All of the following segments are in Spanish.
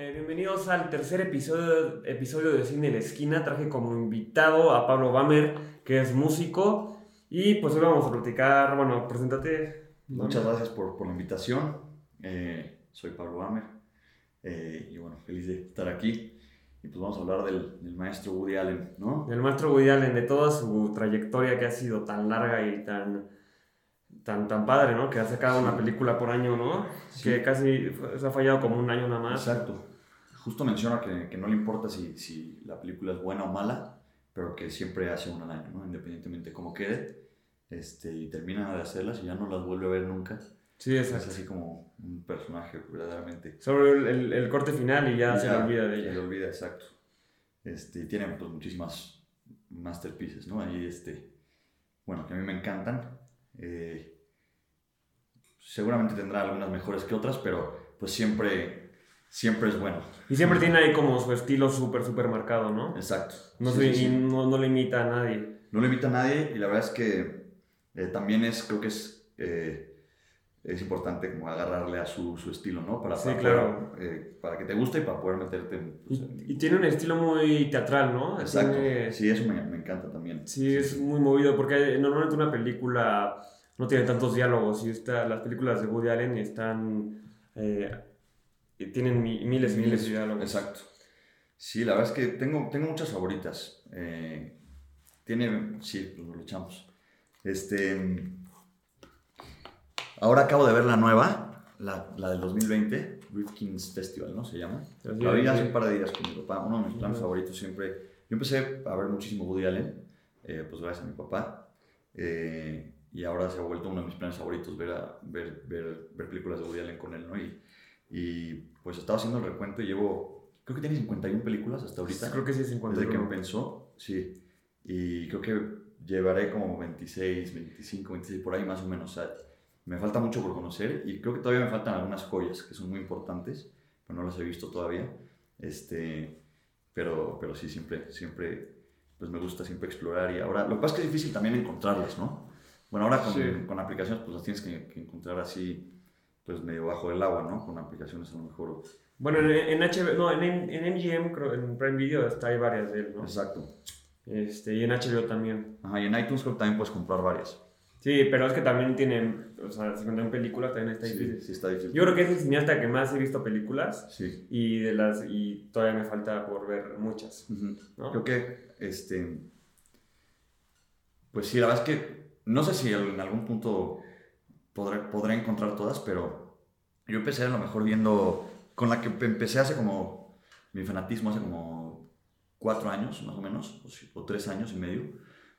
eh, bienvenidos al tercer episodio, episodio de Cine de la Esquina. Traje como invitado a Pablo Bamer, que es músico. Y pues hoy vamos a platicar, bueno, preséntate. Muchas gracias por, por la invitación. Eh, soy Pablo Bamer. eh, y bueno, feliz de estar aquí. Y pues vamos a hablar del, del maestro Woody Allen, ¿no? El maestro Woody Allen, de toda su trayectoria que ha sido tan larga y tan, tan, tan padre, ¿no? Que ha sacado una película por año, ¿no? Sí. Que casi se ha fallado como un año nada más. Exacto. Justo menciona que, que no le importa si, si la película es buena o mala, pero que siempre hace una al año, ¿no? Independientemente de cómo quede. Este, y termina de hacerlas y ya no las vuelve a ver nunca. Sí, Es exacto. así como un personaje verdaderamente. Sobre el, el- el corte final y ya, se le olvida de Se le ella. olvida, exacto. Este, tiene pues, muchísimas masterpieces, ¿no? Ahí, este, bueno, que a mí me encantan. Eh, seguramente tendrá algunas mejores que otras, pero pues siempre, siempre es bueno. Y siempre tiene ahí como su estilo súper, súper marcado, ¿no? Exacto. No, Sí, se- sí, y sí. no, no le imita a nadie. No le invita a nadie y la verdad es que eh, también es, creo que es, eh, es importante como agarrarle a su, su estilo, ¿no? Para, Sí, para claro. poder, eh, para que te guste y para poder meterte en... pues, en- Y, y tiene un estilo muy teatral, ¿no? Exacto. Tiene- Sí, eso me, me encanta también. Sí, es muy movido porque normalmente una película no tiene tantos diálogos y esta, las películas de Woody Allen están eh, tienen mi- miles y miles de diálogos. Exacto. Sí, la verdad es que tengo, tengo muchas favoritas. Eh, tiene, sí, pues lo echamos. Este, ahora acabo de ver la nueva, la, la del 2020, Rifkin's Festival, ¿no? Se llama. La vi hace un par de días con mi papá, uno de mis planes favoritos siempre. Yo empecé a ver muchísimo Woody Allen, eh, pues gracias a mi papá. eh, y ahora se ha vuelto uno de mis planes favoritos ver, a- ver, ver, ver películas de Woody Allen con él, ¿no? Y, y pues estaba haciendo el recuento y llevo, creo que tiene 51 películas hasta ahorita. Creo que sí, 50. Desde que empezó, sí. Y creo que llevaré como 26, 25, 26 por ahí más o menos. O sea, me falta mucho por conocer y creo que todavía me faltan algunas joyas que son muy importantes, pero no las he visto todavía. Este, pero, pero sí, siempre, siempre, pues me gusta siempre explorar y ahora, lo que pasa es que es difícil también encontrarlas, ¿no? Bueno, ahora con, Sí. con aplicaciones pues las tienes que, que encontrar así, pues medio bajo del agua, ¿no? Con aplicaciones a lo mejor. Bueno, en, en HBO, no, en, en MGM, creo, en Prime Video está hay varias de él, ¿no? Exacto. Este, y en HBO también. Ajá, y en iTunes creo que también puedes comprar varias. Sí, pero es que también tienen, o sea, 51 películas también está Sí, difícil. sí está difícil. Yo creo que es el cineasta que más he visto películas Sí. y de las y todavía me falta por ver muchas. ¿no? Creo que, este, pues sí, la verdad es que no sé si en algún punto podré, podré encontrar todas, pero yo empecé a lo mejor viendo, con la que empecé hace como, mi fanatismo hace como cuatro años más o menos, o, o tres años y medio,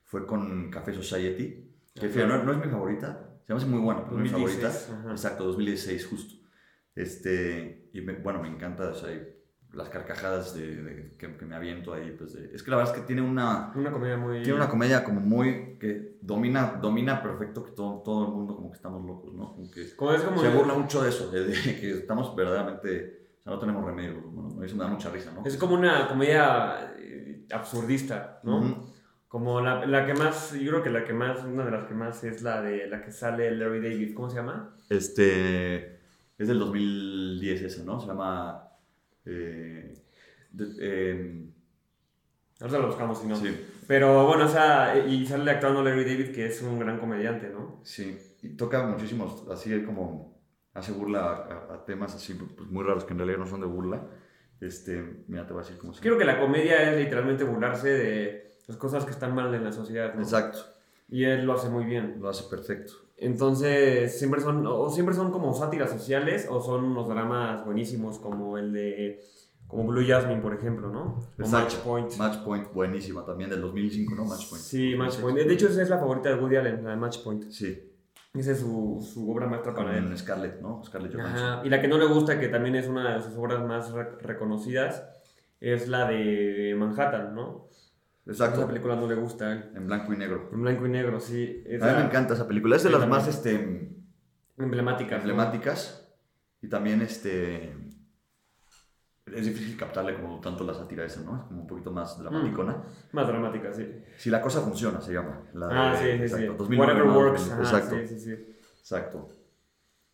fue con Café Society, que no, no es mi favorita, se me hace muy buena, pero no es mi 2016, favorita. ajá. Exacto, 2016 justo. Este, y me- bueno, me encanta, o sea, las carcajadas de, de- que, que me aviento ahí, pues de- es que la verdad es que tiene una, Una comedia muy... tiene una comedia como muy, que domina, domina perfecto que todo, todo el mundo como que estamos locos, ¿no? Como que Como es como... se burla mucho de eso, de, que estamos verdaderamente, o sea, no tenemos remedio, bueno, eso me da mucha risa, ¿no? Es como una comedia eh, absurdista, ¿no? Como la, la que más, yo creo que la que más, una de las que más es la de la que sale Larry David, ¿cómo se llama? Este, es del 2010 ese, ¿no? Se llama, eh, Ahorita lo buscamos si no. sí. Pero bueno, o sea, y sale actuando Larry David, que es un gran comediante, ¿no? Sí, y toca muchísimos, así como hace burla a, a temas así pues, muy raros que en realidad no son de burla. Este, mira, te voy a decir cómo se Creo que la comedia es literalmente burlarse de las cosas que están mal en la sociedad, ¿no? Exacto, Y él lo hace muy bien. lo hace perfecto. Entonces, siempre son, o siempre son como sátiras sociales o son unos dramas buenísimos como el de, como Blue Jasmine, por ejemplo, ¿no? O. Match Point. Match Point, buenísima también, del 2005, ¿no? Match Point. Sí, Match Point. De hecho, esa es la favorita de Woody Allen, la de Match Point. Sí, Esa es su, su obra maestra para él. Scarlett, ¿no? Scarlett Johansson. Ajá. Y la que no le gusta, que también es una de sus obras más re- reconocidas, es la de Manhattan, ¿no? Esa Exacto, película no le gusta a él. en blanco y negro. En blanco y negro, sí. A Es mí me encanta esa película, es de Sí, las más este, emblemática. ¿no? emblemáticas y también este es difícil captarle como tanto la sátira esa, ¿no? Es como un poquito más dramaticona. Más dramática, sí. Si la cosa funciona, se llama. La Ah, sí, sí, sí. exacto, 2009, Whatever ¿no? works. Ajá, Exacto, Sí, sí, sí. exacto.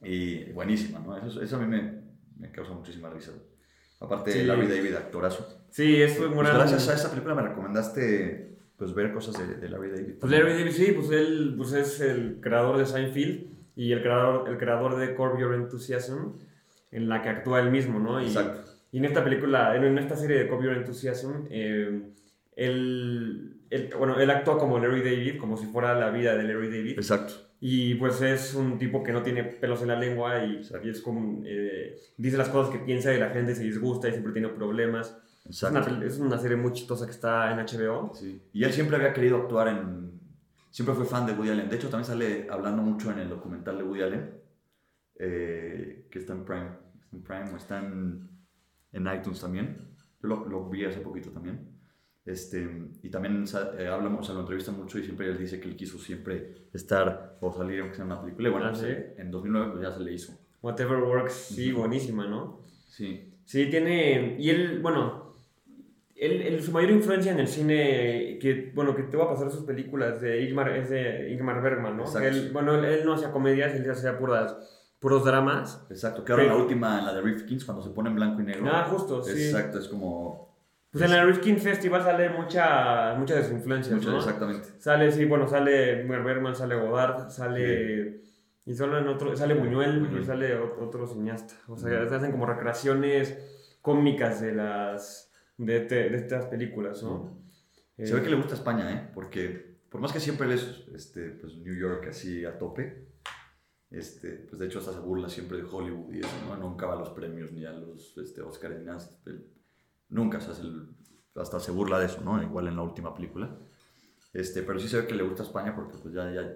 Y buenísima, ¿no? Eso, eso a mí me, me causa muchísima risa. Aparte Sí. de Larry David, actorazo. Sí, es un Pues gran... gracias a esa película me recomendaste pues ver cosas de, de Larry David. Pues Larry David, sí, pues él pues es el creador de Seinfeld y el creador, el creador de Curb Your Enthusiasm, en la que actúa él mismo, ¿no? Y, Exacto. y en esta película, en, en esta serie de Curb Your Enthusiasm, eh, él, él- bueno, él actúa como Larry David, como si fuera la vida de Larry David. Exacto. Y pues es un tipo que no tiene pelos en la lengua y, y es como, eh, dice las cosas que piensa y la gente se disgusta y siempre tiene problemas. Es una, es una serie muy chistosa que está en HBO. Sí. Y él siempre había querido actuar en... Siempre fue fan de Woody Allen. De hecho, también sale hablando mucho en el documental de Woody Allen, eh, que está en Prime. Está en Prime o está en, en iTunes también. Yo lo, lo vi hace poquito también. Este, y también eh, hablamos, o sea, lo entrevista mucho y siempre él dice que él quiso siempre estar o salir aunque sea en una película. Y bueno, Ah, pues, ¿sí? eh, en 2009 pues ya se le hizo. Whatever Works, sí, buenísima, ¿no? Sí, Sí, tiene. Y él, bueno. Él, él- su mayor influencia en el cine, que, bueno, que te va a pasar sus películas de Ingmar, es de Ingmar Bergman, ¿no? Exacto. Él, bueno, él, él no hacía comedias, él hacía puras, puros dramas. exacto. Que ahora la última, la de Rifkins, cuando se pone en blanco y negro. Ah, justo, sí. Exacto, es como... Pues en el Rifkin Festival sale mucha, mucha de sus influencias, mucho- ¿no? Exactamente. Sale, sí, bueno, sale Bergman, sale Godard, sale... Y solo en otro, sale Buñuel Buñuel. y sale ot- otro cineasta. O sea, se hacen como recreaciones cómicas de las... De, este- de estas películas, ¿no? Se ve que le gusta España, ¿eh? Porque por más que siempre él es este, pues, New York así a tope, este, pues de hecho hasta se burla siempre de Hollywood y eso, ¿no? Nunca va a los premios ni a los este, Oscar ni nada. Nunca se hace el- hasta se burla de eso, ¿no? Igual en la última película. Este, pero sí se ve que le gusta España porque pues ya, ya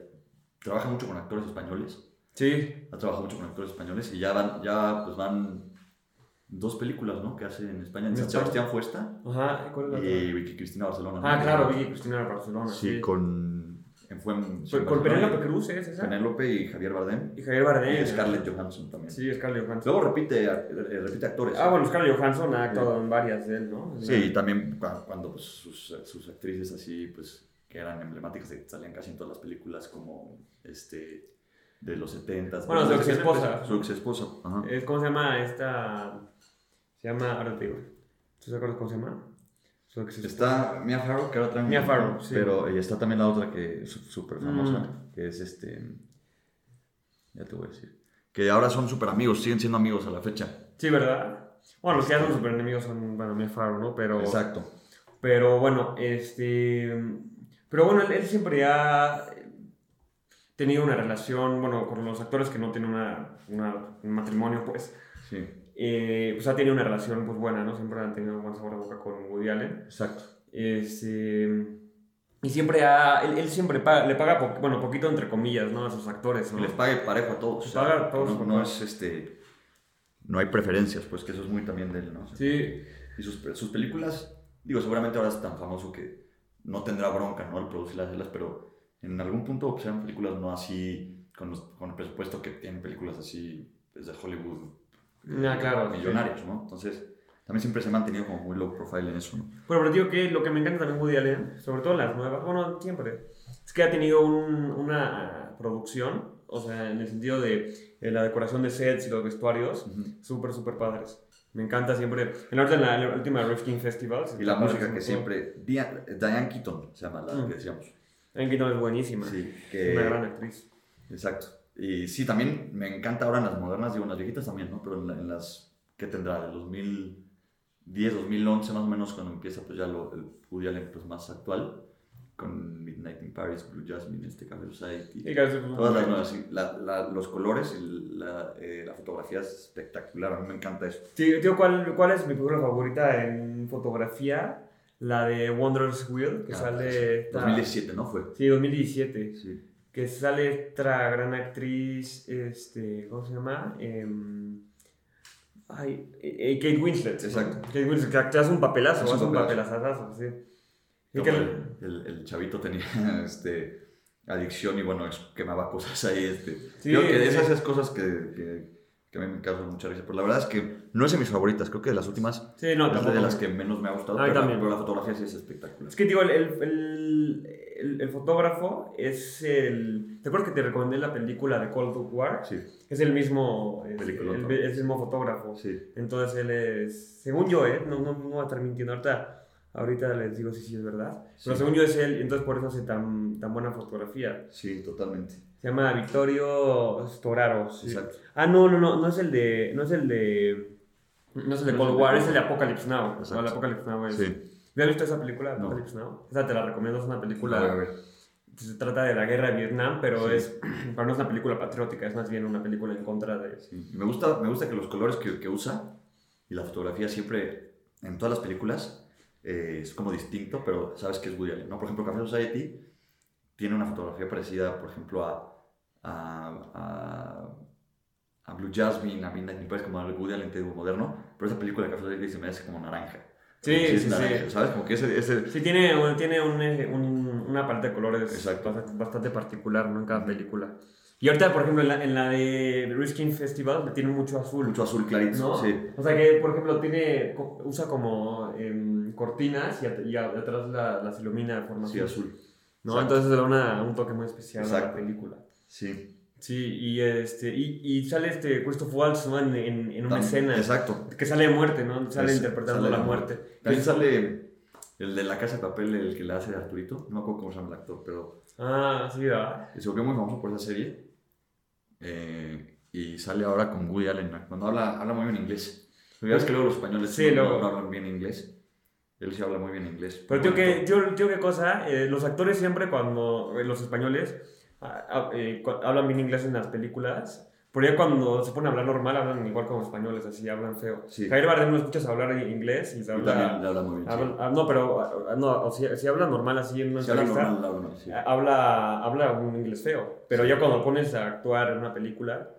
trabaja mucho con actores españoles. Sí, Ha trabajado mucho con actores españoles y ya van, ya pues van dos películas, ¿no? Que hace en España. En San. Sebastián Fuesta Ajá, ¿cuál es la otra? y Vicky Cristina Barcelona. ¿no? Ah, claro, Vicky Cristina Barcelona. Sí, Sí, con. Fue con. Penélope Cruz, ¿es esa? Penélope y Javier Bardem. Y Javier Bardem. Y Scarlett Johansson también. Sí, Scarlett Johansson. Luego repite, eh, repite actores. Ah, bueno, Scarlett Johansson ha actuado en varias de él, ¿no? Sí, y también cua- cuando pues, sus, sus actrices así, pues, que eran emblemáticas, salían casi en todas las películas como este de los 70 Bueno, su exesposa. Su ex esposa. Ajá. Eh, ¿Cómo se llama esta? Se llama, ahora te digo. ¿Tú te acuerdas cómo se llama? Está Mia Farrow, que ahora. Mia Farrow, sí. Pero y está también la otra que es súper famosa, Mm. que es este. Ya te voy a decir. Que ahora son súper amigos, siguen siendo amigos a la fecha. Sí, ¿verdad? Bueno, los que ya son super enemigos son, bueno, Mia Farrow, ¿no? Pero, Exacto. pero bueno, este... Pero bueno, él, él siempre ha tenido una relación, bueno, con los actores que no tienen una, una- un matrimonio, pues, Sí, eh, pues ha tenido una relación pues buena, ¿no? Siempre han tenido un buen sabor de boca con Woody Allen. exacto. Este, y siempre ha, él, él siempre paga- le paga, po- bueno, poquito entre comillas, ¿no? A sus actores, ¿no? Que les pague parejo a todos. Paga a todos no, es este. No hay preferencias, pues que eso es muy también de él, ¿no? Sí, Y sus, sus películas, digo, seguramente ahora es tan famoso que no tendrá bronca, ¿no? Al producirlas, pero en algún punto pues, eran películas no así, con, los- con el presupuesto que tienen películas así, pues, de Hollywood. Ah, claro, Millonarios, ¿no? Entonces, también siempre se ha mantenido como muy low profile en eso, ¿no? Bueno, pero digo que lo que me encanta también Woody Allen, sobre todo las nuevas, bueno, siempre, es que ha tenido un- una producción, o sea, en el sentido de, eh, la decoración de sets y los vestuarios, Ujú. súper, súper padres. Me encanta siempre. En la, en la, en la última Rifkin Festival. Y la música que todo. siempre... Dia- Diane Keaton se llama la Mm. que decíamos. Anne Keaton es buenísima. Sí, Es que... una gran actriz. Exacto. Y sí, también me encanta ahora en las modernas, digo, en las viejitas también, ¿no? Pero en, la- en las, ¿qué tendrá? De 2010, 2011 más o menos, cuando empieza pues ya lo, el Woody Allen pues, más actual, con Midnight in Paris, Blue Jasmine, este Café Society, Y que todas las nuevas. La- la- los colores, y la, eh, la fotografía es espectacular, a mí me encanta eso. Sí, tío, ¿cuál, ¿cuál es mi película favorita en fotografía? La de Wonders Wheel, que Ah, sale... esta- 2017, ¿no? Fue. Sí, 2017. Sí. Que sale otra gran actriz, este, ¿cómo se llama? Em, ay, eh, eh, Kate Winslet. ¿no? Exacto. Kate Winslet, que hace un papelazo, Hace un papelazo. sí. Como el, el- el chavito tenía este, adicción y bueno, quemaba cosas ahí. Este. Sí, creo que de esas es cosas que, que, que a mí me causan mucha risa. Pero la verdad es que no es de mis favoritas. Creo que de las últimas sí, no, es de las que menos me ha gustado. Pero, también. pero la fotografía sí es espectacular. Es que digo, el, el, el- fotógrafo es el... ¿Te acuerdas que te recomendé la película de Cold War? Sí. Es el mismo, es, el, ¿no? es el mismo fotógrafo. Sí. Entonces él es, según yo, ¿eh? no, no, no voy a estar mintiendo, ahorita, ahorita les digo si sí es verdad, pero según yo es él, entonces por eso hace tan, tan buena fotografía. Sí, totalmente. Se llama Vittorio Storaro. sí. Exacto. Ah, no, no, no, no es el de, no es el de, no es el de Cold War, es el de. Apocalypse Now. Exacto. No, el Apocalypse Now es... Sí. ¿Ya has visto esa película, No. Esa te la recomiendo, es una A ver, a película... ver. Se trata de la guerra de Vietnam, pero Sí. es, pero no es una película patriótica, es más bien una película en contra de... Sí. Me, gusta, me gusta que los colores que, que usa y la fotografía siempre, en todas las películas, eh, es como distinto, pero sabes que es Woody Allen, ¿no? Por ejemplo, Café Society tiene una fotografía parecida, por ejemplo, a, a, a, a Blue Jasmine, a Midnight in Paris, como al Woody Allen moderno, pero esa película de Café Society se me hace como naranja. Sí, sí, naranja, sí. ¿Sabes? Como que ese... ese Sí, tiene, tiene un, eh, un- una paleta de colores Exacto. bastante, particular ¿no? en cada película. Y ahorita, por ejemplo, en la, en la de Riskin Festival tiene mucho azul. mucho azul clarito, ¿no? sí. O sea que, por ejemplo, tiene, usa como em, cortinas y, at- y atrás la- las ilumina de forma Sí, azul. ¿no? Exacto. Entonces le da un toque muy especial a la Exacto. película. Sí. Sí, y, este, y, y sale este Christoph Waltz ¿no? en, en, en una Tam- escena Exacto. que sale de muerte, ¿no? Sale Es- interpretando sale la muerte. También sale el de la casa de papel, el que le hace de Arturito. No me acuerdo cómo se llama el actor, pero Ah, sí, ¿verdad? se volvió muy famoso por esa serie. Eh, y sale ahora con Woody Allen. Cuando habla, habla muy bien inglés. Ya ves que luego los españoles Sí, no, no hablan bien inglés. Él sí habla muy bien inglés. Pero tío, que, tío, qué cosa, eh, los actores siempre cuando, eh, los españoles, eh, cu- hablan bien inglés en las películas, pero ya cuando se ponen a hablar normal hablan igual como españoles, así hablan feo. Sí. Javier Bardem lo escuchas hablar inglés y se habla... le habla muy bien. sí. habla- ah, no, pero ah, ah, no, o sea, si habla normal así en una Si habla entrevista, normal, habla normal, sí. ah, habla, habla un inglés feo, pero Sí. ya cuando lo pones a actuar en una película...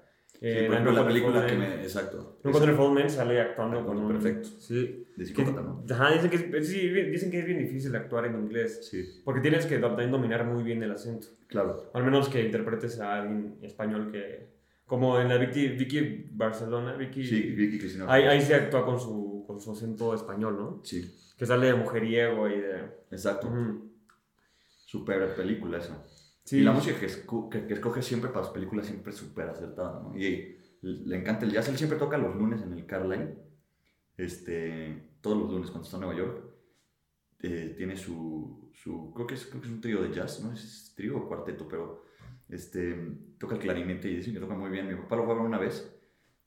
Sí, eh, por ejemplo, la película que me... Exacto. No Country for Men sale actuando con un... perfecto. Sí. De psicópata, ¿no? Ajá, dicen que, es, sí, dicen que es bien difícil actuar en inglés. Sí, Porque tienes que también dominar muy bien el acento. claro. Al menos que interpretes a alguien español que... Como en la Vicky, Vicky Barcelona, Vicky... Sí, Vicky Cristina. ahí, ahí se actúa con su, con su acento español, ¿no? Sí, Que sale de mujeriego y de... exacto. Ujú. Super película esa. Sí. Y la música que, esco- que, que escoge siempre para las películas siempre es súper acertada, ¿no? Y le encanta el jazz. Él siempre toca los lunes en el Carline. Este, todos los lunes cuando está en Nueva York. eh, tiene su, su creo, que es, creo que es un trío de jazz, ¿no? Es trío o cuarteto, pero este, toca el clarinete y dicen que toca muy bien. Mi papá lo fue a ver una vez.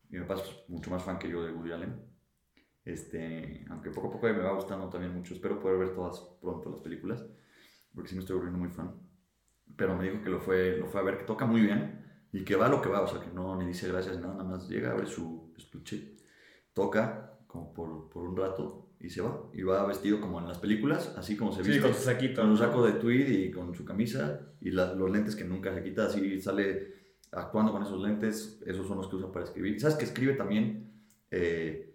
Mi papá es mucho más fan que yo de Woody Allen. Este, aunque poco a poco me va gustando también mucho. Espero poder ver todas pronto las películas, porque sí me estoy volviendo muy fan pero me dijo que lo fue, lo fue a ver, que toca muy bien y que va lo que va, o sea, que no ni dice gracias nada, nada más llega, abre su estuche, toca como por, por un rato y se va. Y va vestido como en las películas, así como se Sí, viste, con su saquito. con un saco de tweed y con su camisa y la- los lentes que nunca se quita, así sale actuando con esos lentes, esos son los que usa para escribir. ¿Sabes que escribe también? eh,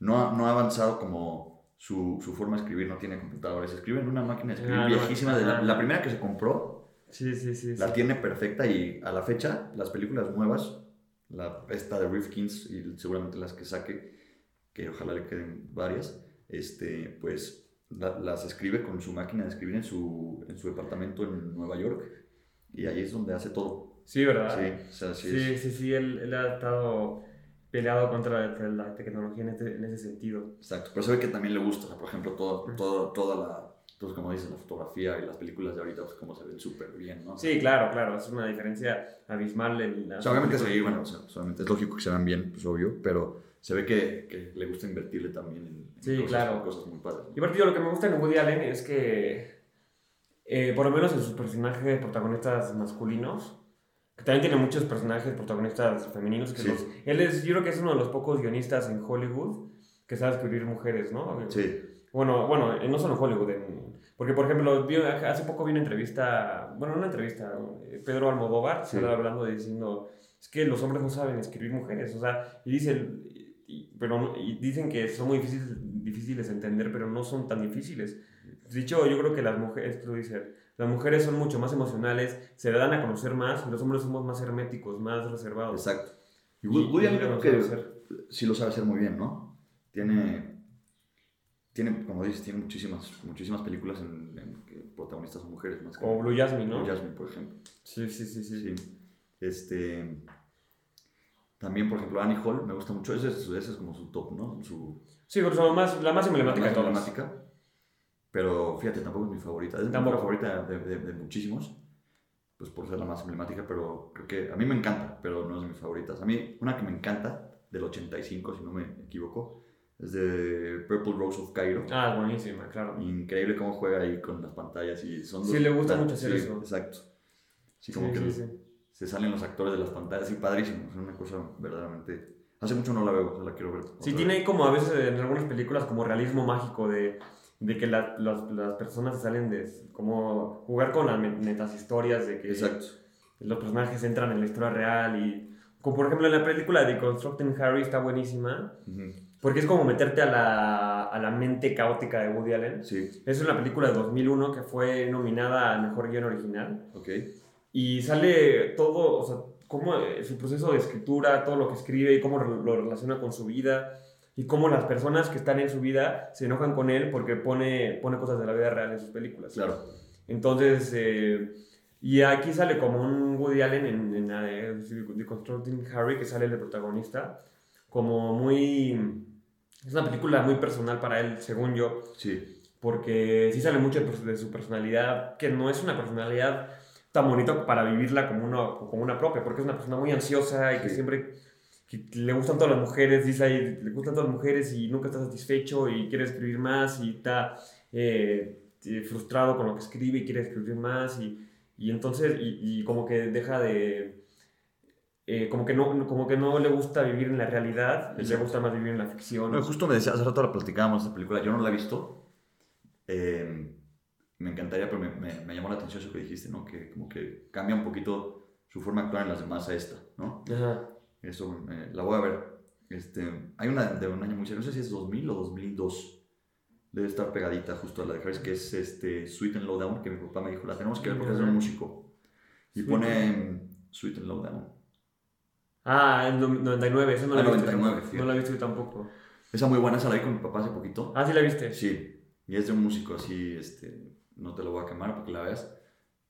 no, no ha avanzado como su, su forma de escribir, no tiene computadores, escribe en una máquina de escribir Ah, no, viejísima, de la, la primera que se compró, Sí, sí, sí. la sí. tiene perfecta y a la fecha las películas nuevas, la, esta de Rifkins y seguramente las que saque, que ojalá le queden varias, este, pues la- las escribe con su máquina de escribir en su, en su departamento en Nueva York y ahí es donde hace todo. Sí, ¿verdad? Sí, o sea, sí, Sí, sí, sí, él, él ha estado peleado contra la tecnología en, este- en ese sentido. exacto. Pero se ve que también le gusta, o sea, por ejemplo, todo, todo, toda la, entonces, como dices, la fotografía y las películas de ahorita, pues como se ven súper bien, ¿no? Sí, claro, claro, es una diferencia abismal en la... O sea, obviamente sí, bueno, o sea, obviamente es lógico que se vean bien, pues obvio, pero se ve que, que le gusta invertirle también en, en Sí, cosas, claro. cosas muy padres. Y aparte, yo lo que me gusta en Woody Allen es que, eh, por lo menos en sus personajes protagonistas masculinos, que también tiene muchos personajes protagonistas femeninos, que Sí. los- él es, yo creo que es uno de los pocos guionistas en Hollywood que sabe escribir mujeres, ¿no? Sí, Bueno, bueno, eh, no solo en Hollywood, en- porque por ejemplo, hace poco vi una entrevista, bueno, una entrevista, eh, Pedro Almodóvar Sí. estaba hablando diciendo, es que los hombres no saben escribir mujeres, o sea, y dicen, y- pero, y dicen que son muy difíciles, difíciles de entender, pero no son tan difíciles. De hecho, yo creo que las mujeres, lo dice, las mujeres son mucho más emocionales, se dan a conocer más, y los hombres somos más herméticos, más reservados. exacto. Y Woody creo que sí lo sabe hacer muy bien, ¿no? Tiene... tiene, como dices, tiene muchísimas, muchísimas películas en, en que protagonistas son mujeres más que O Blue Jasmine, ¿no? Blue Jasmine, por ejemplo. Sí, sí, sí, sí. Sí. Este. También, por ejemplo, Annie Hall, me gusta mucho. Ese es, ese es como su top, ¿no? Su Sí, pero son más, la más emblemática de más todas. emblemática. Pero fíjate, tampoco es mi favorita. Es mi favorita de, de- de muchísimos. Pues por ser la más emblemática, pero creo que a mí me encanta, pero no es de mis favoritas. A mí, una que me encanta, del 85, si no me equivoco, es de Purple Rose of Cairo. Ah, buenísima, claro. Increíble cómo juega ahí con las pantallas y son Sí, le gusta mucho hacer sí, eso. Exacto. Sí, como Sí, que sí, sí. se salen los actores de las pantallas y padrísimo. Es una cosa verdaderamente. Hace mucho no la veo, o sea, la quiero ver. Sí, otra tiene vez. como a veces en algunas películas como realismo mágico de, de que la- las, las personas se salen de como jugar con las metas historias de que Exacto. los personajes entran en la historia real y como por ejemplo en la película de Constructing Harry está buenísima Ujú. Porque es como meterte a la, a la mente caótica de Woody Allen. Sí, Es una película de 2001 que fue nominada a Mejor Guión Original ok. y sale todo, o sea, cómo eh, su proceso de escritura, todo lo que escribe y cómo lo relaciona con su vida y cómo las personas que están en su vida se enojan con él porque pone, pone cosas de la vida real en sus películas. Claro. Entonces, eh, y aquí sale como un Woody Allen en, en la de The Constructing Harry, que sale el de protagonista, como muy... Es una película muy personal para él, según yo, Sí, porque sí sale mucho de su personalidad, que no es una personalidad tan bonita para vivirla como una, como una propia, porque es una persona muy ansiosa y que Sí. siempre que le gustan todas las mujeres, dice ahí, le gustan todas las mujeres y nunca está satisfecho y quiere escribir más y está eh, eh, frustrado con lo que escribe y quiere escribir más y, y entonces, y, y como que deja de... eh, como, que no, como que no le gusta vivir en la realidad, le gusta más vivir en la ficción. No, justo me decía, hace rato la platicábamos esta película, yo no la he visto. Eh, me encantaría, pero me, me- me llamó la atención eso que dijiste, ¿no? Que como que cambia un poquito su forma de actuar en las demás a esta, ¿no? Ajá. Eso, eh, la voy a ver. Este, hay una de un año muy serio, no sé si es 2000 o 2002. Debe estar pegadita justo a la de Harris, que es este, Sweet and Low Down, que mi papá me dijo, la tenemos que ver porque es un músico. Y Sweet pone Sweet and Low Down. Ah, el no- 99, eso no Ah, la he visto. 99, tampoco. fíjate. No la he visto yo tampoco. Esa muy buena, esa la vi con mi papá hace poquito. Ah, sí la viste. Sí, y es de un músico así, este, no te lo voy a quemar para que la veas,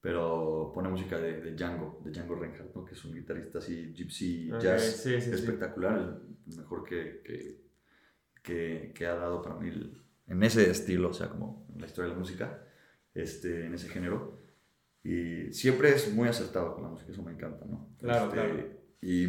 pero pone música de, de Django, de Django Reinhardt, ¿no? que es un guitarrista así, gypsy, jazz, sí, sí, sí. espectacular, el mejor que, que, que, que ha dado para mí el- en ese estilo, o sea, como en la historia de la música, este, en ese género. Y siempre es muy acertado con la música, eso me encanta, ¿no? Claro, Este, claro. Y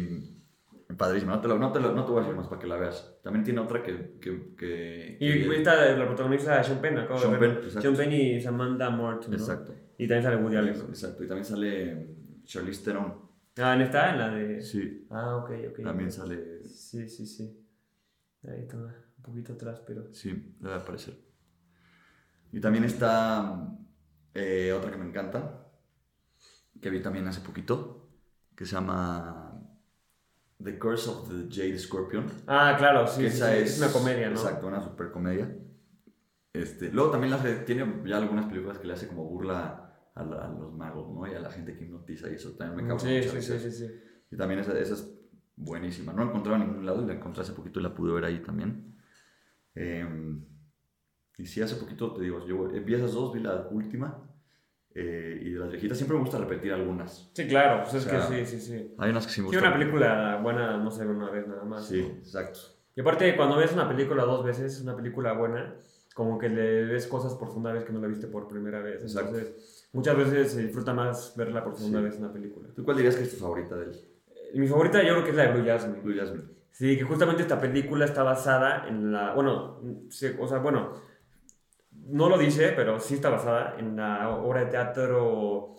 padrísimo, no te, lo, no, te lo, no te voy a decir más para que la veas. También tiene otra que... que, que Y que- esta la protagonista Sean Penn, acabo Sean de ver. Penn. Sean Penn y Samantha Morton. ¿no? Exacto. Y también sale Woody Allen. Exacto. Y también sale Charlize Theron. Ah, ¿en esta? En la de. Sí. Ah, ok, ok. También sale. Sí, sí, sí. Ahí está, un poquito atrás, pero. Sí, debe aparecer. Y también está eh, otra que me encanta, que vi también hace poquito, que se llama The Curse of the Jade Scorpion. Ah, claro, sí. que sí, esa sí, es, Es una comedia, ¿no? Exacto, una super comedia. Este, luego también la hace- tiene ya algunas películas que le hace como burla a, la- a los magos, ¿no? Y a la gente que hipnotiza y eso también me causa Sí, mucha sí, sí, sí, sí. Y también esa, esa es buenísima. No la encontraba en ningún lado y la encontré hace poquito y la pude ver ahí también. Eh, y sí, hace poquito te digo, yo vi esas dos, vi la última. Eh, y de las viejitas siempre me gusta repetir algunas. Sí, claro, pues es O sea, que sí, sí, sí. Hay unas que sí me Sí, gustan. una película buena no se ve una vez nada más. Sí, ¿no? exacto. Y aparte, cuando ves una película dos veces, es una película buena, como que le ves cosas por segunda vez que no la viste por primera vez. Exacto. Entonces, muchas veces se disfruta más verla por segunda Sí. vez una película. ¿Tú cuál dirías que es tu favorita de él? Y mi favorita yo creo que es la de Blue Jasmine. Blue Jasmine. Sí, que justamente esta película está basada en la... Bueno, o sea, bueno, no lo dice, pero sí está basada en la obra de teatro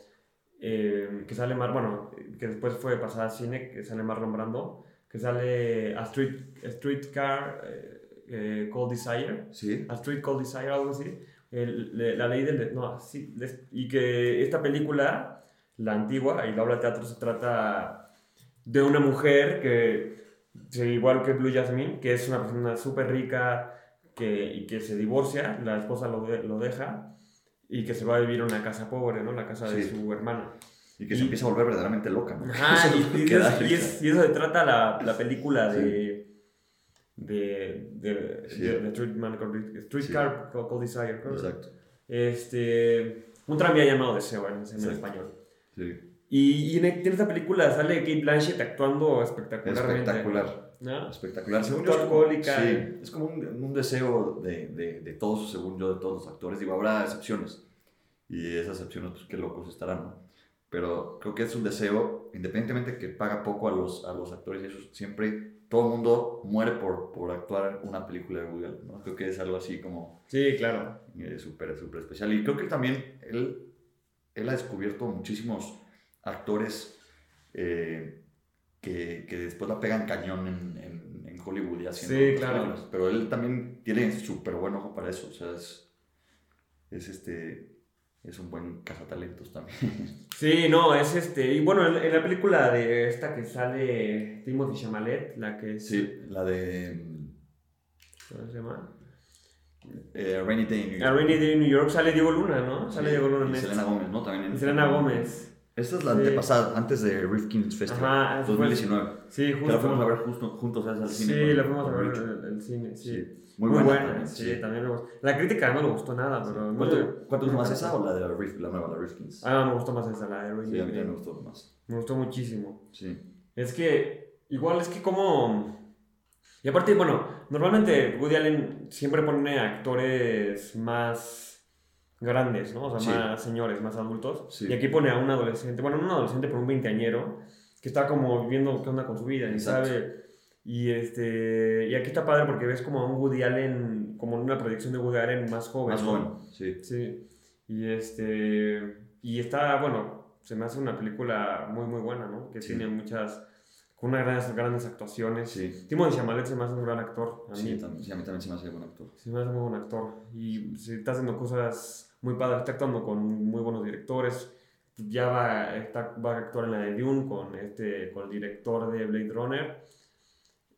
eh, que sale más... Bueno, que después fue pasada a cine, que sale Marlon Brando, que sale a Street, a Streetcar eh, eh, Called Desire. Sí. A Street Called Desire, algo así. El- la ley del... No, sí. les- Y que esta película, la antigua, y la obra de teatro se trata de una mujer que, igual que Blue Jasmine, que es una persona súper rica que, y que se divorcia, la esposa lo, de- lo deja y que se va a vivir a una casa pobre, ¿no? La casa de Sí. su hermana. Y que se Y- empieza a volver verdaderamente loca, ¿no? Ajá, y, y, es- y eso se trata la, la película de, de, de, Sí. de- de Streetcar Called Desire. Exacto. Este, un tranvía llamado Deseo en, en español. Sí. Y, y en, en esta película sale Kate Blanchett actuando espectacularmente. Espectacular. ¿No? Espectacular. Según yo, alcohólica, sí, eh. es como un, un deseo de, de, de todos, según yo, de todos los actores. Digo, habrá excepciones. Y esas excepciones, pues qué locos estarán, ¿no? Pero creo que es un deseo, independientemente que paga poco a los, a los actores y eso, siempre todo el mundo muere por, por actuar en una película de Woody ¿no? Creo que es algo así como Sí, claro. eh, súper, súper especial. Y creo que también él, él ha descubierto muchísimos actores eh, que, que después la pegan cañón en, en, en Hollywood y haciendo Sí, claro. películas. Pero él también tiene súper buen ojo para eso. O sea, es, es este... Es un buen cazatalentos también. Sí, no, es este. Y bueno, en, en la película de esta que sale Timothy Chalamet, la que es. Sí, la de ¿Cómo se llama? eh, Rainy Day in New A York. Rainy Day in New York sale Diego Luna, ¿no? Sale Sí, Diego Luna en y. Selena Gómez, ¿no? También en Y Selena Gómez. Esta es la Sí. antepasada, antes de Rifkin's Festival, Ajá, esa fue- 2019. Sí, Que justo. la fuimos a ver justo, juntos al cine. Sí, la fuimos a ver el, cine, sí. Sí. Muy, Muy, buena, sí, también me gustó. La crítica no me gustó nada, pero... no ¿Cuánto, me más esa o la de la, Rif, la nueva, la Rifkins? Ah, me gustó más esa, la de Rainy sí, a mí también me gustó más. Me gustó muchísimo. Sí. Es que, igual es que como... Y aparte, bueno, normalmente Woody Allen siempre pone actores más grandes, ¿no? O sea, Sí. más señores, más adultos. Sí. Y aquí pone a un adolescente, bueno, no un adolescente, pero un veinteañero, que está como viendo qué onda con su vida, Exacto. sabe... Y, este, y aquí está padre porque ves como a un Woody Allen, como una proyección de Woody Allen más joven. Más ¿no? joven, sí. Sí. Y este. Y está, bueno, se me hace una película muy, muy buena, ¿no? Que Sí. tiene muchas. con unas grandes, grandes actuaciones. Sí. Timothy Chalamet se me hace un gran actor. A mí, Sí, también, sí, a mí también se me hace buen actor. se me hace muy buen actor. Y se está haciendo cosas muy padres. Está actuando con muy buenos directores. Ya va, está, va a actuar en la de Dune con, este, con el director de Blade Runner,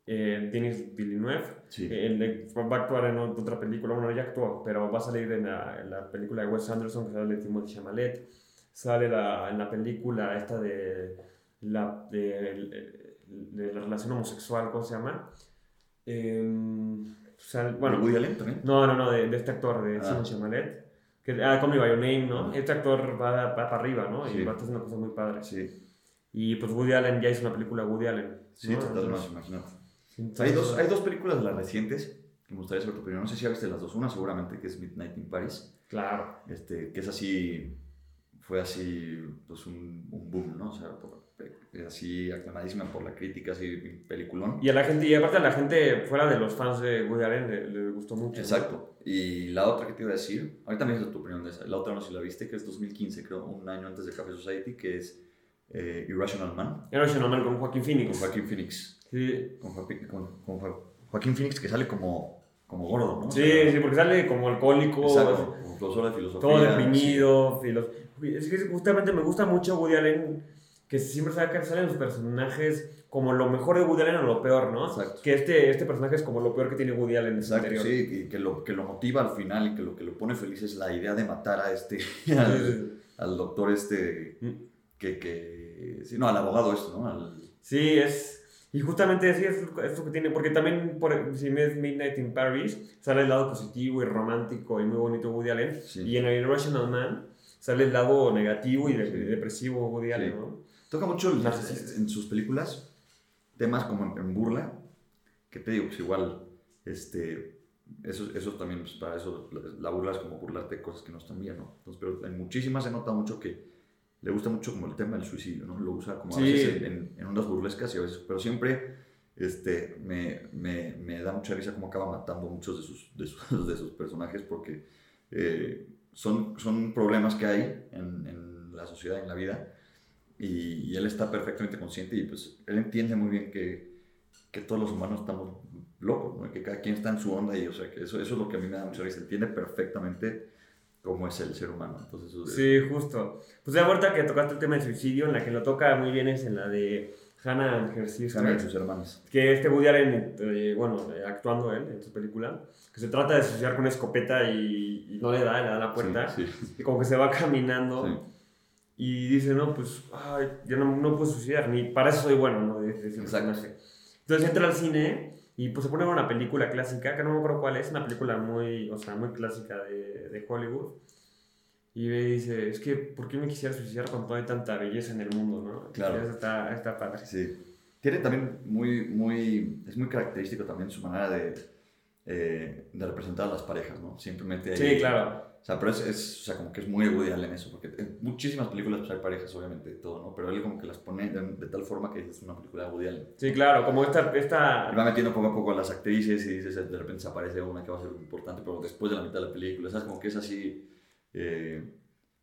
eh, Denis Villeneuve. Sí. Él eh, va a actuar en otra película, bueno, ya actuó, pero va a salir en la, en la película de Wes Anderson que sale de Timothy Chalamet. Sale la, en la película esta de la, de, de la relación homosexual, ¿cómo se llama? Sal- Bueno, bueno, Woody Allen también. no, no, no, de, de este actor, de Ah. Timothy Chalamet. Que, ah, Call Me By Your Name, ¿no? Este actor va, va para arriba, ¿no? Sí. Y va a hacer una cosa muy padre. Sí, Y pues Woody Allen ya hizo una película Woody Allen. sí, ¿no? total, Entonces, más, imagínate. entonces, Hay dos, hay dos películas de las recientes que me gustaría saber tu opinión. No sé si viste las dos. Una seguramente que es Midnight in Paris, Claro. este, que es así, fue así, pues un, un boom, ¿no? O sea, por- es así aclamadísima por la crítica, así peliculón. Y a la gente, y aparte a la gente fuera de los fans de Woody Allen le, le gustó mucho. ¿no? Exacto. Y la otra que te iba a decir, ahorita me dices tu opinión de esa. La otra no sé si la viste, que es 2015, creo, un año antes de Café Society, que es eh, Irrational Man, Irrational Man con Joaquín con Phoenix. Joaquín Phoenix. Sí. Con, Joaquín- con- con Jo- Joaquín Phoenix que sale como, como gordo, ¿no? Sí, sí, porque sale como alcohólico, Exacto, como profesor de filosofía. todo deprimido. filos- Es que justamente me gusta mucho Woody Allen, que siempre salen los personajes como lo mejor de Woody Allen o lo peor, ¿no? Exacto. Que este, este personaje es como lo peor que tiene Woody Allen en su Exacto, interior. sí, y que lo, que lo motiva al final y que lo que lo pone feliz es la idea de matar a este, al, doctor este, sí. que, que, sí, no, al abogado este, ¿no? Al, Sí, es. Y justamente sí, es, es lo que tiene. Porque también, por, si ves Midnight in Paris, sale el lado positivo y romántico y muy bonito Woody Allen. Sí. Y en el Irrational Man sale el lado negativo y Sí. depresivo Woody Allen, Sí. ¿no? Toca mucho en sus películas temas como en, en burla, que te digo, pues igual, este, eso, eso también, pues, para eso, la, la burla es como burlarte de cosas que no están bien, ¿no? Entonces, pero en muchísimas se nota mucho que le gusta mucho como el tema del suicidio, ¿no? Lo usa como a Sí. veces en, en, en ondas burlescas y a veces, pero siempre, este, me, me, me da mucha risa cómo acaba matando muchos de sus, de sus, de sus personajes porque eh, son, son problemas que hay en, en la sociedad, en la vida, y, y él está perfectamente consciente y pues él entiende muy bien que, que todos los humanos estamos locos, ¿no? que cada quien está en su onda y o sea que eso, eso es lo que a mí me da mucha risa, entiende perfectamente cómo es el ser humano. Entonces, eso es- Sí, justo. Pues ya ahorita que tocaste el tema del suicidio, en la que lo toca muy bien es en la de Hannah Sister. Hannah y sus hermanos. que este Woody Allen, eh, bueno, eh, actuando él en su película, que se trata de suicidar con una escopeta y, y no le da, le da la puerta, Sí, sí. y como que se va caminando Sí. Y dice, no, pues, ay, yo no, no puedo suicidar, ni para eso soy bueno, ¿no? Exacto. personaje. Entonces entra al cine Y pues se pone una película clásica, que no me acuerdo cuál es, una película muy, o sea, muy clásica de, de Hollywood. Y me dice, es que, ¿por qué me quisiera suicidar con toda tanta belleza en el mundo, no? Claro. Eso está, está padre. Sí. Tiene también muy, muy, es muy característico también su manera de, eh, de representar a las parejas, ¿no? Siempre mete ahí. Sí, claro. O sea, pero es, es, o sea, como que es muy Woody Allen eso, porque en muchísimas películas pues, hay parejas, obviamente, y todo, ¿no? Pero él como que las pone de, de tal forma que es una película de Woody Allen. Sí, claro, como esta... esta... Él va metiendo poco a poco a las actrices y dices, de repente se aparece una que va a ser importante, pero después de la mitad de la película, ¿sabes? Como que es así... Eh,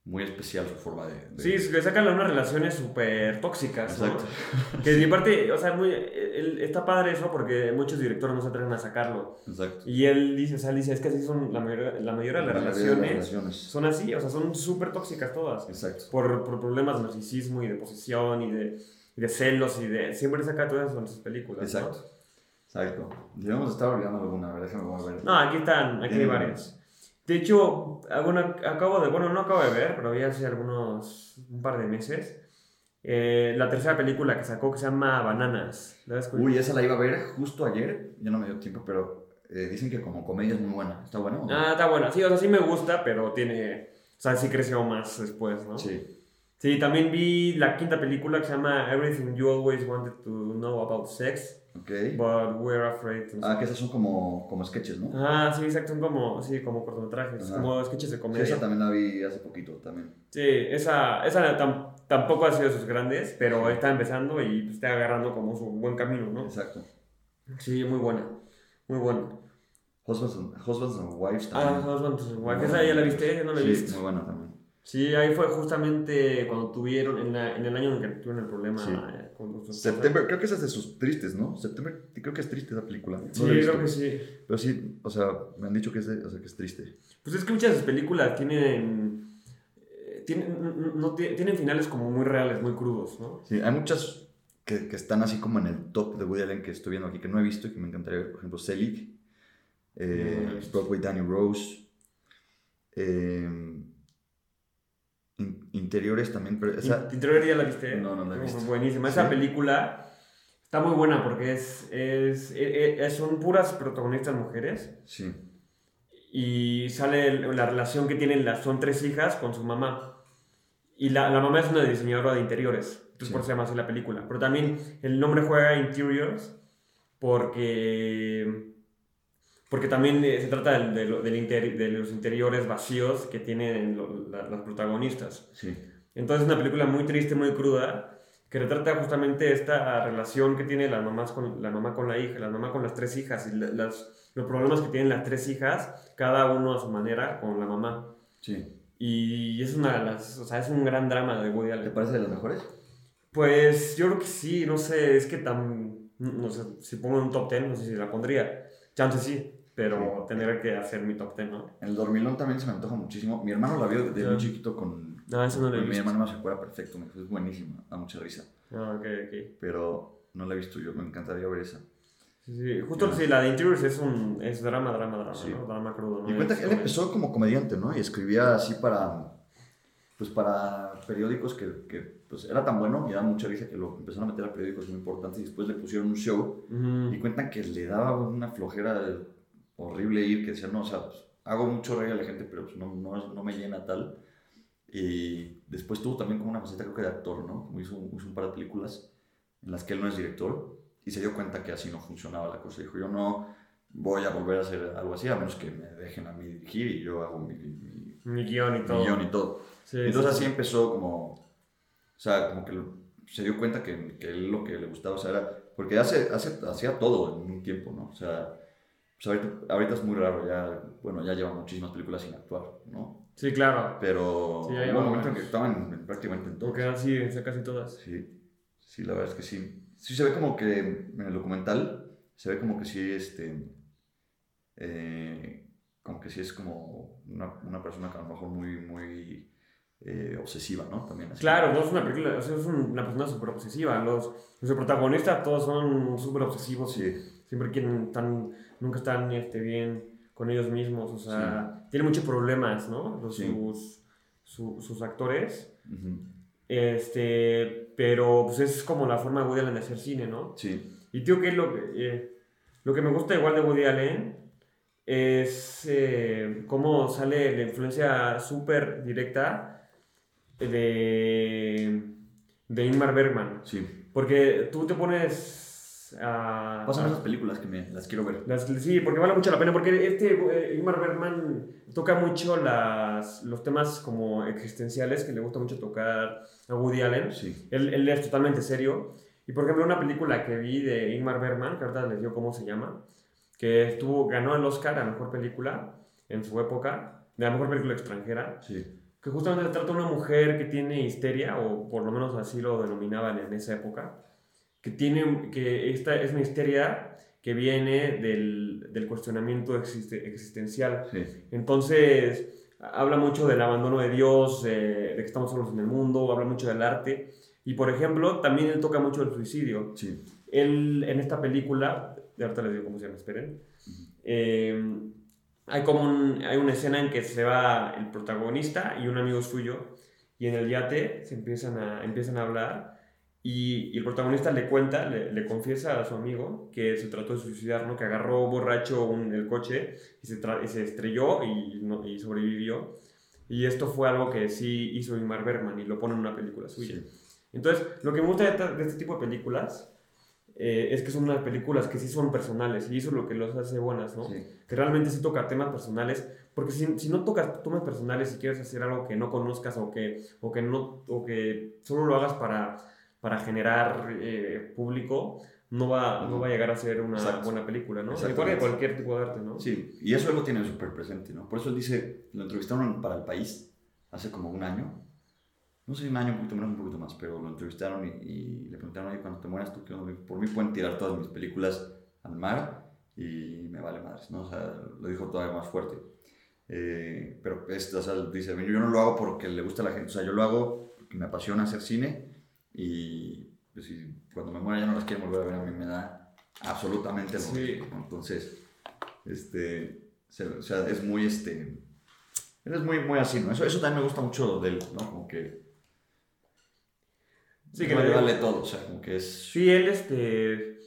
muy especial su forma de... de... Sí, le sacan unas relaciones súper tóxicas, ¿no? Exacto. Que de mi parte, o sea, muy, él- está padre eso porque muchos directores no se atreven a sacarlo. Exacto. Y él dice, o sea, él dice, es que así son la mayoría, la mayoría de las La mayoría de las relaciones. relaciones. Son así, o sea, son súper tóxicas todas. Exacto. Por, por problemas de narcisismo y de posesión y de, y de celos y de... Siempre saca todas sus películas, ¿no? Exacto. Exacto. Debemos estar olvidando alguna, a ver, déjame ver. No, aquí están, aquí hay varias. De hecho, ah, bueno, acabo de, bueno, no acabo de ver, pero vi hace algunos, un par de meses, eh, la tercera película que sacó que se llama Bananas. ¿La Uy, esa la iba a ver justo ayer, ya no me dio tiempo, pero eh, dicen que como comedia es muy buena. ¿Está buena? o no? Ah, está buena. Sí, o sea, sí me gusta, pero tiene, o sea, sí creció más después, ¿no? Sí. Sí, también vi la quinta película que se llama Everything You Always Wanted to Know About Sex, Ok. but We're Afraid Ah, que esas son como, como sketches, ¿no? Ah, sí, exacto, son como, sí, como cortometrajes, Ajá. como sketches de Sí, comedia. esa también la vi hace poquito también. Sí, esa, esa tam- tampoco ha sido de sus grandes, pero está empezando y pues, está agarrando como su buen camino, ¿no? Exacto. Sí, muy buena, muy buena. Husbands and, Husbands and Wives Ah, también. Husband to Wife, esa ya la viste, yo no la he sí, visto. muy buena también. Sí, ahí fue justamente cuando tuvieron, en, la- en el año en que tuvieron el problema Sí. eh, con. September, creo que esa es de sus tristes, ¿no? September, creo que es triste esa película. No Sí, la creo que sí. Pero sí, o sea, me han dicho que es, de- o sea, que es triste. Pues es que muchas de sus películas tienen, eh, tienen, no- tienen finales como muy reales, muy crudos, ¿no? Sí, hay muchas que, que están así como en el top de Woody Allen que estoy viendo aquí, que no he visto y que me encantaría ver. Por ejemplo, Selig, eh, No, no. Broadway Danny Rose, eh, Interiores también, pero esa... Interior ya la viste. No, no la he visto. Buenísima. ¿Sí? Esa película está muy buena porque es, es, eh, eh, son puras protagonistas mujeres Sí, y sale la relación que tienen las son tres hijas con su mamá y la, la mamá es una diseñadora de interiores entonces Sí. por eso se llama así la película pero también el nombre juega Interiors porque porque también eh, se trata del- de, del los interiores vacíos que tienen lo- la- las protagonistas sí, entonces es una película muy triste, muy cruda, que retrata justamente esta relación que tiene las mamás con, la mamá con la hija, la mamá con las tres hijas, y la- las, los problemas que tienen las tres hijas, cada uno a su manera con la mamá. sí. Y es una de las, o sea, es un gran drama de Woody ¿Te Allen. parece de las mejores? Pues yo creo que sí, no sé, es que tan, no sé, si pongo un top 10, no sé si la pondría. Chance sí, pero tendría que hacer mi top 10, ¿no? El Dormilón también se me antoja muchísimo. Mi hermano la vio desde Ya. muy chiquito con... No, eso no lo he con mi visto. hermano me acuerda perfecto, me dijo, es buenísima, da mucha risa. Ah, ok, ok. Pero no la he visto yo, me encantaría ver esa. Sí, sí, justo sí, la de Interiors es un es drama, drama, drama, Sí. ¿no? Drama crudo, ¿no? Y cuenta que él empezó como comediante, ¿no? Y escribía así para, pues para periódicos que, que pues era tan bueno y daba mucha risa que lo empezaron a meter a periódicos muy importantes y después le pusieron un show Ujú. y cuentan que le daba una flojera horrible ir, que decía, no, o sea, pues, hago mucho reír a la gente, pero pues, no, no, no me llena tal. Y después tuvo también como una faceta, creo que de actor, ¿no? Como hizo, hizo un par de películas en las que él no es director y se dio cuenta que así no funcionaba la cosa. Dijo, yo no voy a volver a hacer algo así, a menos que me dejen a mí dirigir y yo hago mi, mi, Mi guion y mi todo. guion y todo. Sí, Entonces sí, así empezó como, o sea, como que se dio cuenta que, que él lo que le gustaba, o sea, era, porque hace, hace, hacía todo en un tiempo, ¿no? O sea, pues ahorita, ahorita es muy raro, ya, bueno, ya lleva muchísimas películas sin actuar, ¿no? Sí, claro. Pero Sí, hubo un momento en que estaban en- prácticamente en así, o sea, casi todas. Sí, sí, la verdad es que sí. Sí se ve como que en el documental, se ve como que sí, este, eh, como que sí es como una, una persona que a lo mejor muy, muy eh, obsesiva, ¿no? También así. Claro, no es una película, es un- una persona súper obsesiva. Los, los protagonistas todos son súper obsesivos. Sí, Siempre quieren, tan, nunca están este, bien con ellos mismos. O sea, tienen muchos problemas, ¿no? Los, Sí. sus, su- sus actores. Este, pero pues es como la forma de Woody Allen de hacer cine, ¿no? sí, Y tío, que lo que, eh, Lo que me gusta igual de Woody Allen es eh, cómo sale la influencia súper directa de, de Ingmar Bergman. Sí. Porque tú te pones a... Pasan esas películas que me, las quiero ver. Las- sí, porque vale mucho la pena, porque este eh, Ingmar Bergman toca mucho las, los temas como existenciales que le gusta mucho tocar a Woody Allen. Sí. Él, él es totalmente serio. Y por ejemplo, una película que vi de Ingmar Bergman, que ahorita les digo cómo se llama, que estuvo, ganó el Oscar a Mejor Película en su época, de la Mejor Película Extranjera, Sí. que justamente trata de una mujer que tiene histeria, o por lo menos así lo denominaban en esa época, que tiene, que esta es una histeria que viene del, del cuestionamiento existe- existencial. Sí. Entonces, habla mucho del abandono de Dios, eh, de que estamos solos en el mundo, habla mucho del arte. Y, por ejemplo, también él toca mucho el suicidio. Sí. Él, en esta película, de ahorita les digo cómo se llama, esperen, eh, hay como un- hay una escena en que se va el protagonista y un amigo suyo, y en el yate se empiezan a, empiezan a hablar, y, y el protagonista le cuenta, le, le confiesa a su amigo que se trató de suicidar, ¿no? que agarró borracho un- el coche y se, y se estrelló y, no- y sobrevivió. Y esto fue algo que sí hizo Ingmar Bergman y lo pone en una película suya. Sí. Entonces, lo que me gusta de, de este tipo de películas eh, es que son unas películas que sí son personales y eso es lo que los hace buenas, ¿no? Sí. Que realmente sí toca temas personales, porque si, si no tocas temas personales y quieres hacer algo que no conozcas o que, o que, no, o que solo lo hagas para, para generar eh, público, no va, no va a llegar a ser una Exacto. buena película, ¿no? Igual de Exactamente. cualquier tipo de arte, ¿no? Sí, y eso él lo tiene súper presente, ¿no? Por eso él dice, lo entrevistaron para El País hace como un año, no sé, un año, un poquito menos, un poquito más, pero lo entrevistaron y, y le preguntaron, oye, cuando te mueras tú, por mí pueden tirar todas mis películas al mar y me vale madres, ¿no? O sea, lo dijo todavía más fuerte. Eh, pero esto, o sea, dice, yo no lo hago porque le gusta a la gente, o sea, yo lo hago porque me apasiona hacer cine y pues, si cuando me muera ya no las quiero volver a ver, a mí me da absolutamente lo mismo. Entonces, este, se- o sea, es muy, este, él es muy, muy así, ¿no? Eso, eso también me gusta mucho de él, ¿no? Como que... Sí, que le- vale todo, o sea, como que es... Sí, él, este.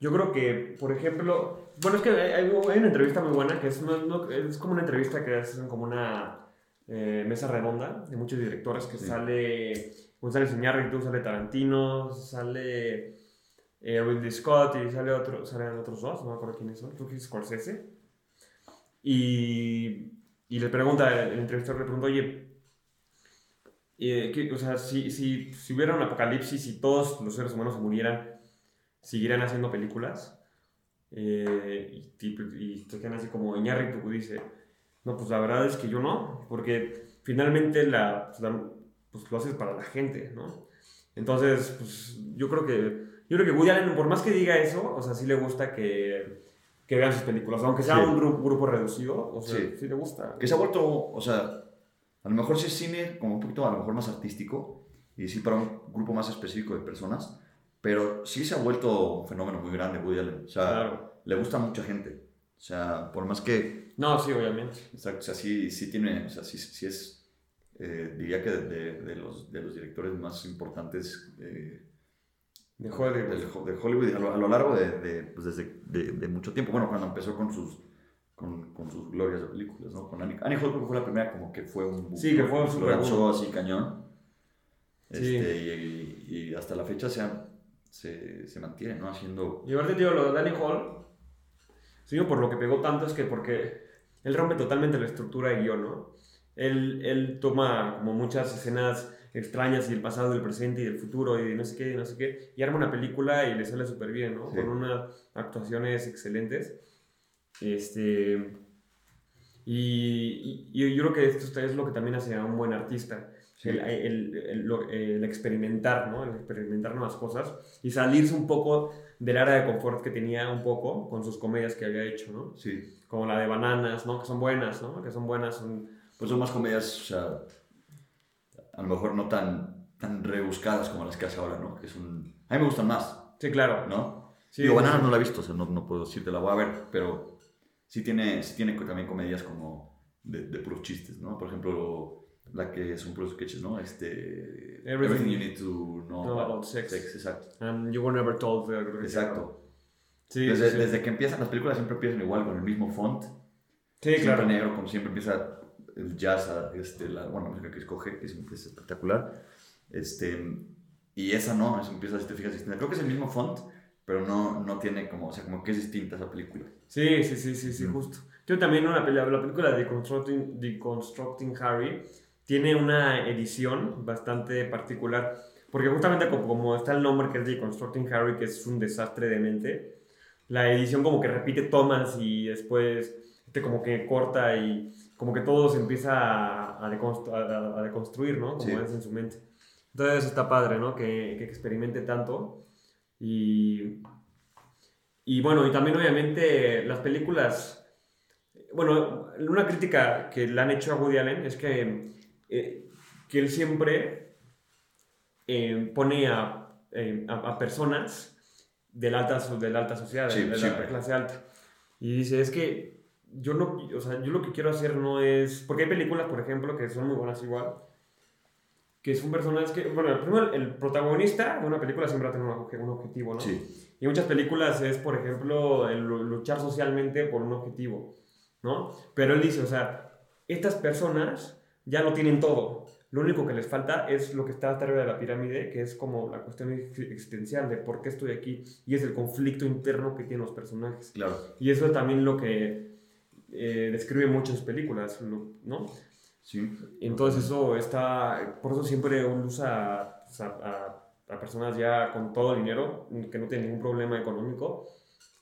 Yo creo que, por ejemplo. Bueno, es que hay, hay una entrevista muy buena que es, no- no- es como una entrevista que hacen como una eh, mesa redonda de muchos directores que Sí. sale Sale Tarantino, sale eh, Scott y sale otro, salen otros dos, no me acuerdo quiénes son, creo Scorsese. Y, y le pregunta, el entrevistador le pregunta, oye, eh, ¿qué- o sea, si, si, si hubiera un apocalipsis y todos los seres humanos se murieran, ¿seguirían haciendo películas? Eh, y, tipo- y se quedan así como Iñárritu dice, no, pues la verdad es que yo no, porque finalmente la, pues, la- pues, lo haces para la gente, ¿no? Entonces, pues yo creo que, yo creo que Woody Allen, por más que diga eso, o sea, sí le gusta que, que vean sus películas, aunque sea Sí. un grupo, grupo reducido, o sea, Sí. sí, le gusta. Que se ha vuelto, o sea, a lo mejor sí es cine como un poquito a lo mejor más artístico y sí para un grupo más específico de personas, pero sí se ha vuelto un fenómeno muy grande Woody Allen. O sea, Claro. le gusta a mucha gente. O sea, por más que, No, sí, obviamente. exacto, o sea, sí, sí tiene, o sea, sí, sí es, eh, diría que de, de- los, de los directores más importantes eh, De Hollywood. de Hollywood a lo, a lo largo de, de, pues desde de, de mucho tiempo. Bueno, cuando empezó con sus, con, con sus glorias de películas, ¿no? Con Annie, Annie Hall fue la primera como que fue un... Sí, que fue un lanzó así cañón. Sí. Este, y, y- y hasta la fecha se, ha- se, se mantiene, ¿no? Haciendo... Y aparte, tío, lo de Danny Hall, sí, por lo que pegó tanto es que porque él rompe totalmente la estructura de guion, ¿no? Él, él toma como muchas escenas extrañas y el pasado, el presente y el futuro y no sé qué, y no sé qué, y arma una película y le sale súper bien, ¿no? Sí. Con unas actuaciones excelentes. Este... Y, y- y yo creo que esto es lo que también hace a un buen artista. Sí. El, el- el- el experimentar, ¿no? El experimentar nuevas cosas y salirse un poco del área de confort que tenía un poco con sus comedias que había hecho, ¿no? Sí. Como la de Bananas, ¿no? Que son buenas, ¿no? Que son buenas, son... Pues son más comedias, o sea, a lo mejor no tan, tan rebuscadas como las que hace ahora, ¿no? Que son... A mí me gustan más, Sí, claro. ¿no? Sí, Digo, Banana sí. no la he visto, o sea, no, no puedo decirte, la voy a ver, pero sí tiene, sí tiene también comedias como de, de puros chistes, ¿no? Por ejemplo, la que son puros sketches, ¿no? Este... Everything you need to know know about sex. exacto. And you were never told. uh. Exacto. Sí, desde, sí. desde que empiezan, las películas siempre empiezan igual, con el mismo font. Sí, siempre claro. negro, como siempre empieza el jazz, este, la, bueno, la música que escoge, que siempre es espectacular. Este, y esa no, esa empieza, si te fijas, distinta. Creo que es el mismo font, pero no, no tiene como, o sea, como que es distinta esa película. Sí, sí, sí, sí, sí, Mm. justo. Yo también una película, la película de Deconstructing, Deconstructing Harry tiene una edición bastante particular, porque justamente como, como está el nombre que es Deconstructing Harry, que es un desastre de mente, la edición como que repite tomas y después este como que corta y como que todo se empieza a, a deconstru- a- a deconstruir, ¿no? Como Sí. es en su mente. Entonces está padre, ¿no? Que, que experimente tanto y y bueno, y también obviamente las películas, bueno, una crítica que le han hecho a Woody Allen es que, eh, que él siempre eh, pone a, eh, a, personas de la alta, de la alta sociedad, Sí, de, de la clase alta. Y dice, es que yo no, o sea, yo lo que quiero hacer no es, porque hay películas, por ejemplo, que son muy buenas igual, que son personas que, bueno, primero el protagonista de una película siempre va a tener un, obje- un objetivo, ¿no? Sí, Y muchas películas es, por ejemplo, el lu- luchar socialmente por un objetivo, ¿no? Pero él dice, o sea, estas personas ya lo tienen todo. Lo único que les falta es lo que está arriba de la pirámide, que es como la cuestión ex- existencial de por qué estoy aquí. Y es el conflicto interno que tienen los personajes. claro. Y eso es también lo que eh, describe muchas películas, lo- ¿no? Sí. Entonces eso está, por eso siempre uno usa sea, a, a personas ya con todo el dinero, que no tienen ningún problema económico,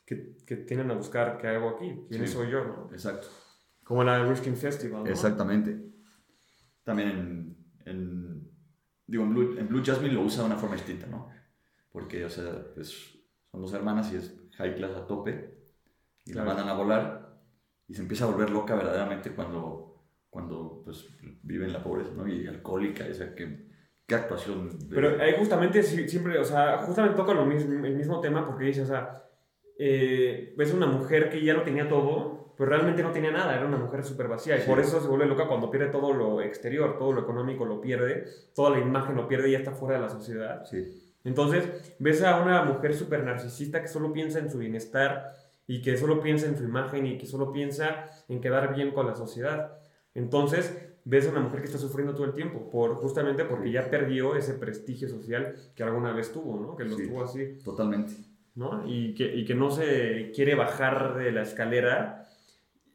que, que tienen a buscar qué hago aquí, quién Sí. soy yo, ¿no? Exacto. Como la de Risking Festival, ¿no? Exactamente. También en, en- digo, en Blue, en Blue Jasmine lo usa de una forma distinta, ¿no? Porque, o sea, pues, son dos hermanas y es high class a tope y Claro. la mandan a volar y se empieza a volver loca verdaderamente cuando, cuando pues, vive en la pobreza, ¿no? Y alcohólica, o sea, que, qué actuación. de- Pero ahí justamente sí- siempre, o sea, justamente toca lo mismo, el mismo tema porque dice, o sea, eh, es una mujer que ya lo tenía todo, pero realmente no tenía nada, era una mujer súper vacía y Sí. por eso se vuelve loca cuando pierde todo lo exterior, todo lo económico lo pierde, toda la imagen lo pierde y ya está fuera de la sociedad. Sí, Entonces, ves a una mujer súper narcisista que solo piensa en su bienestar y que solo piensa en su imagen y que solo piensa en quedar bien con la sociedad. Entonces, ves a una mujer que está sufriendo todo el tiempo, por, justamente porque ya perdió ese prestigio social que alguna vez tuvo, ¿no? Que lo Sí. tuvo así, totalmente. ¿no? Y que, y que no se quiere bajar de la escalera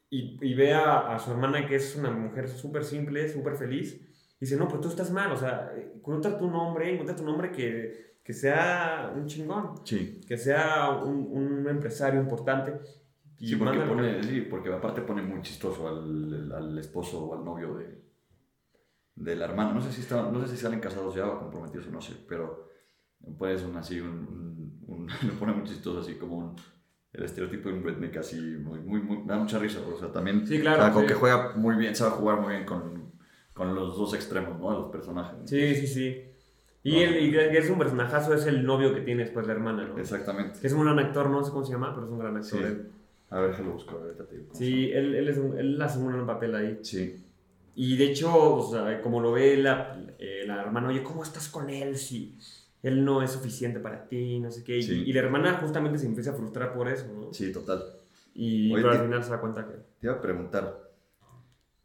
y, y ve a, a su hermana que es una mujer súper simple, súper feliz. Y dice, no, pero tú estás mal, o sea, encuentra tu nombre, encuentra tu nombre que, que sea un chingón Sí. que sea un, un empresario importante. Y Sí porque, pone, sí, porque aparte pone muy chistoso al, al esposo o al novio de, de la hermana. No sé, si está, no sé si salen casados ya o comprometidos o no sé, pero pues un, así, un, un, un- lo pone muy chistoso, así como un, el estereotipo de un redneck así, muy, muy, muy, da mucha risa, o sea, también, Sí, claro, o sea, sí. que juega muy bien, sabe jugar muy bien con, con los dos extremos, ¿no? De los personajes. Sí, sí, sí. Y, No. él, y es un personajazo, es el novio que tiene después la hermana, ¿no? Exactamente. Que es un gran actor, no sé cómo se llama, pero es un gran actor. Sí. él. A ver, déjalo buscar, ahorita te digo. Sí, él, él, es un- él hace un gran papel ahí. Sí, Y de hecho, o sea, como lo ve la, eh, la hermana, oye, ¿cómo estás con él si él no es suficiente para ti? No sé qué. Y, Sí. y la hermana justamente se empieza a frustrar por eso, ¿no? sí, total. Y Oye, pero al final se da cuenta que... Te iba a preguntar,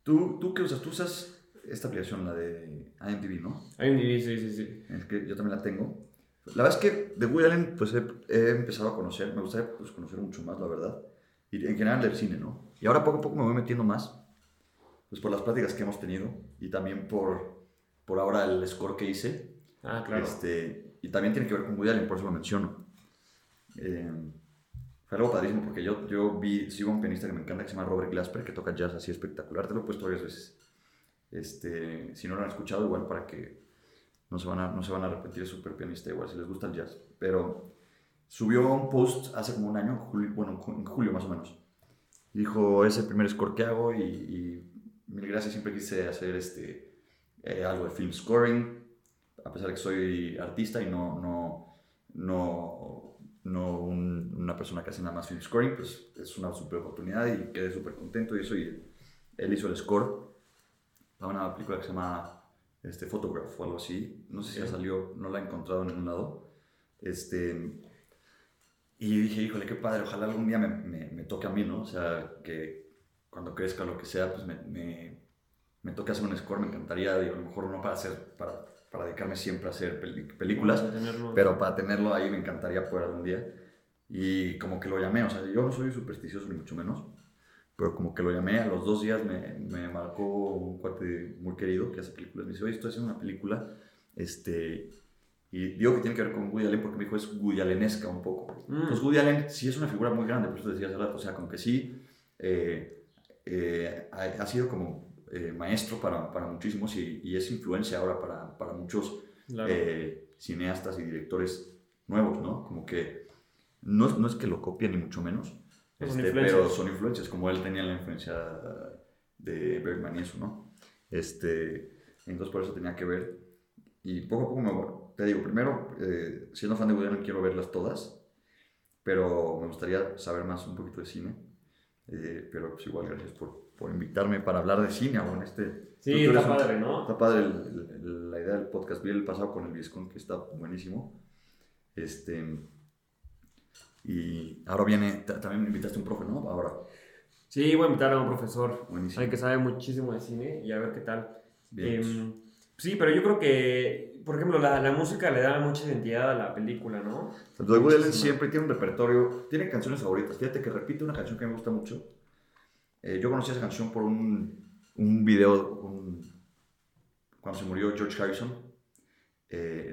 ¿tú, ¿tú qué usas? ¿Tú usas esta aplicación, la de IMDb, no? Un sí, sí, sí. Es que yo también la tengo. La verdad es que de Woody Allen pues he, he empezado a conocer, me gustaría pues, conocer mucho más, la verdad. Y en general del cine, ¿no? Y ahora poco a poco me voy metiendo más, pues por las pláticas que hemos tenido y también por, por ahora el score que hice. Ah, claro. Este, y también tiene que ver con Woody Allen, por eso lo menciono. Eh, fue algo padrísimo porque yo, yo vi, sigo a un pianista que me encanta que se llama Robert Glasper, que toca jazz así espectacular. Te lo he puesto varias veces. Este, si no lo han escuchado, igual para que no se van a, no se van a arrepentir, es súper pianista igual, si les gusta el jazz. Pero subió un post hace como un año, julio, bueno, en ju- en julio más o menos. Dijo, es el primer score que hago y, y mil gracias, siempre quise hacer este, eh, algo de film scoring, a pesar de que soy artista y no, no, no, no un- una persona que hace nada más film scoring, pues es una super oportunidad y quedé súper contento y eso. Y él hizo el score para una película que se llama este, Photograph o algo así. No sé si ya salió, no la he encontrado en ningún lado. Este, Y dije, híjole, qué padre, ojalá algún día me, me, me toque a mí, ¿no? O sea, que cuando crezca lo que sea, pues me, me, me toque hacer un score, me encantaría, digo, a lo mejor no para hacer, para, para dedicarme siempre a hacer películas, Para pero para tenerlo ahí me encantaría poder algún día. Y como que lo llamé, o sea, yo no soy supersticioso ni mucho menos, pero como que lo llamé, a los dos días me, me marcó un cuate muy querido que hace películas, me dice, oye, estoy haciendo una película, este, y digo que tiene que ver con Woody Allen porque me dijo, es Woody Allenesca un poco. Mm. Pues Woody Allen sí es una figura muy grande, por eso decía hace rato, o sea, como que sí eh, eh, ha, ha sido como eh, maestro para, para muchísimos y, y es influencia ahora para, para muchos Claro. eh, cineastas y directores nuevos, ¿no? Como que no, es- no es que lo copien ni mucho menos, este, pero son influencias, como él tenía la influencia de Bergman y eso, ¿no? Este, entonces por eso tenía que ver. Y poco a poco me, te digo, primero, eh, siendo fan de Woody Allen quiero verlas todas, pero me gustaría saber más un poquito de cine. Eh, pero pues igual gracias por, por invitarme para hablar de cine aún este... Sí, tú- tú está un- padre, ¿no? Está padre el- el- la idea del podcast. Vi el pasado con el Viscon, que está buenísimo. Este. Y ahora viene. ta- También me invitaste a un profe, ¿no? Ahora. Sí, voy a invitar a un profesor Buenísimo. al que sabe muchísimo de cine y a ver qué tal. Bien. Em, sí, pero yo creo que, por ejemplo, la, la música le da mucha identidad a la película, ¿no? De Woody Allen siempre tiene un repertorio. Tiene canciones favoritas. Fíjate que repite una canción que me gusta mucho. Eh, yo conocí esa canción por un, un video. un- cuando se murió George Harrison. eh,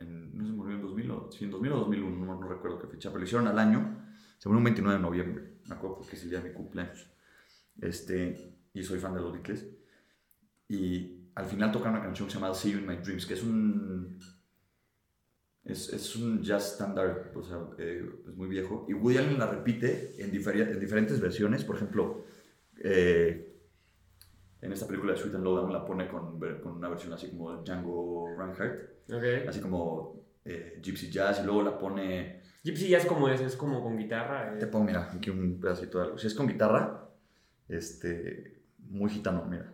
en- no se murió en 2000 o, sí, en 2000 o 2001, no, no recuerdo qué fecha, pero lo hicieron al año. Se murió un 29 de noviembre, me acuerdo porque es el día de mi cumpleaños. Este, y soy fan de los Beatles. Y al final toca una canción que se llama See You in My Dreams, que es un. Es, es un jazz standard, o sea, eh, es muy viejo. Y Woody Allen la repite en, diferi- en diferentes versiones. Por ejemplo, eh, en esta película de Sweet and Low Down la pone con, con una versión así como Django Reinhardt, Ok. así como eh, Gypsy Jazz, y luego la pone Gypsy es como es, es como con guitarra. eh. Te pongo, mira, aquí un pedacito de algo. Si es con guitarra, este, muy gitano, mira.